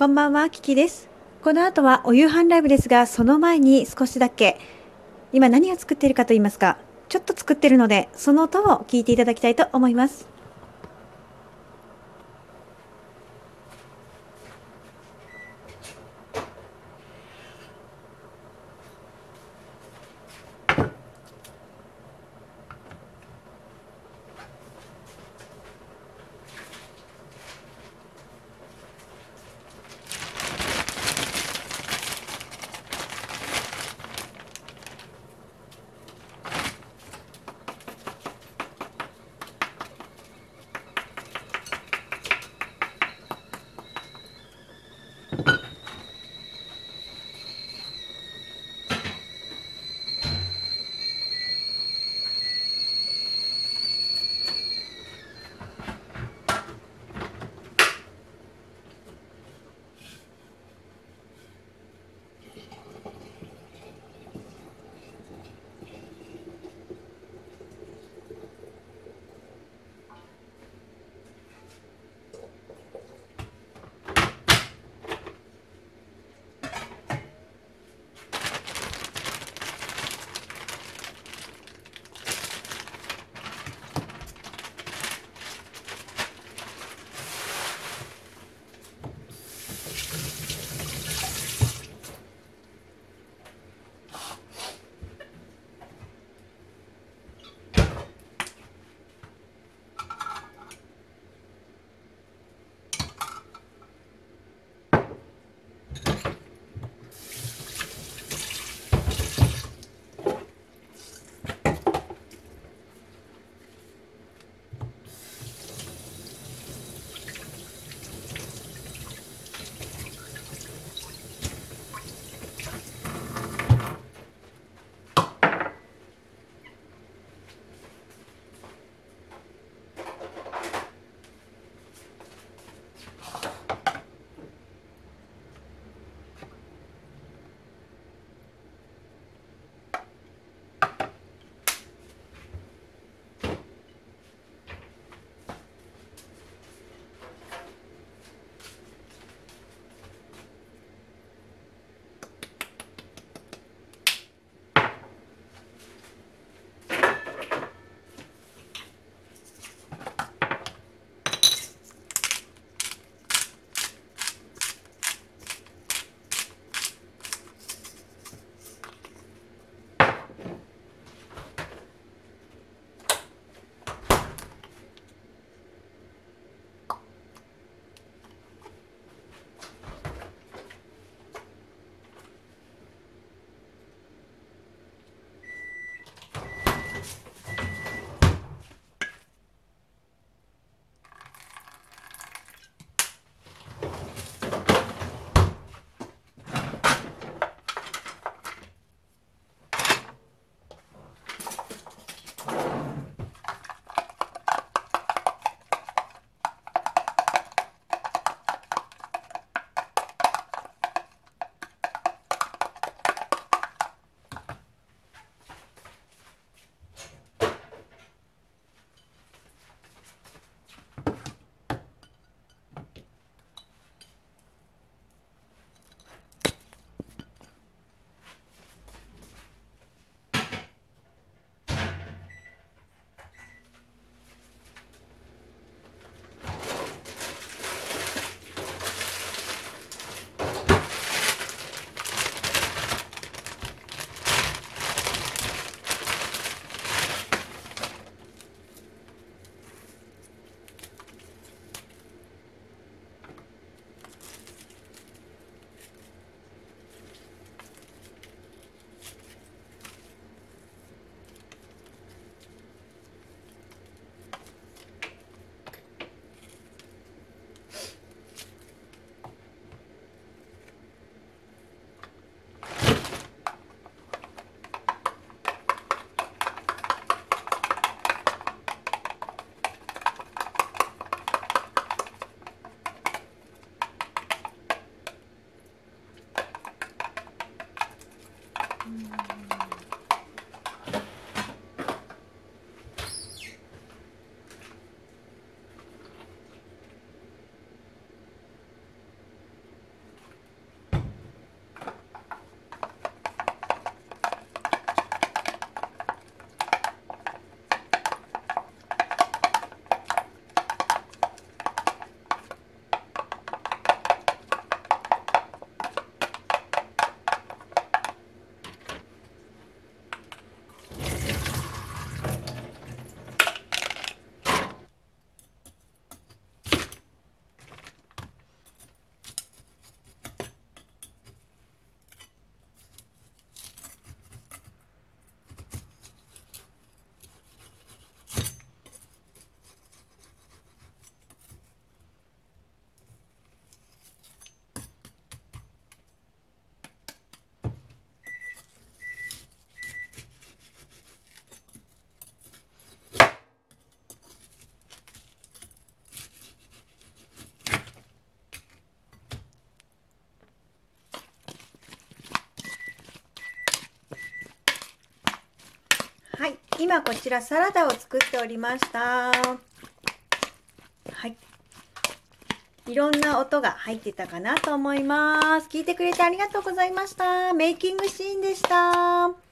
こんばんは、キキです。この後はお夕飯ライブですが、その前に少しだけ、今何を作っているかと言いますか、ちょっと作ってるので、その音を聞いていただきたいと思います。Mm. 今こちらサラダを作っておりました。はい。いろんな音が入ってたかなと思います。聞いてくれてありがとうございました。メイキングシーンでした。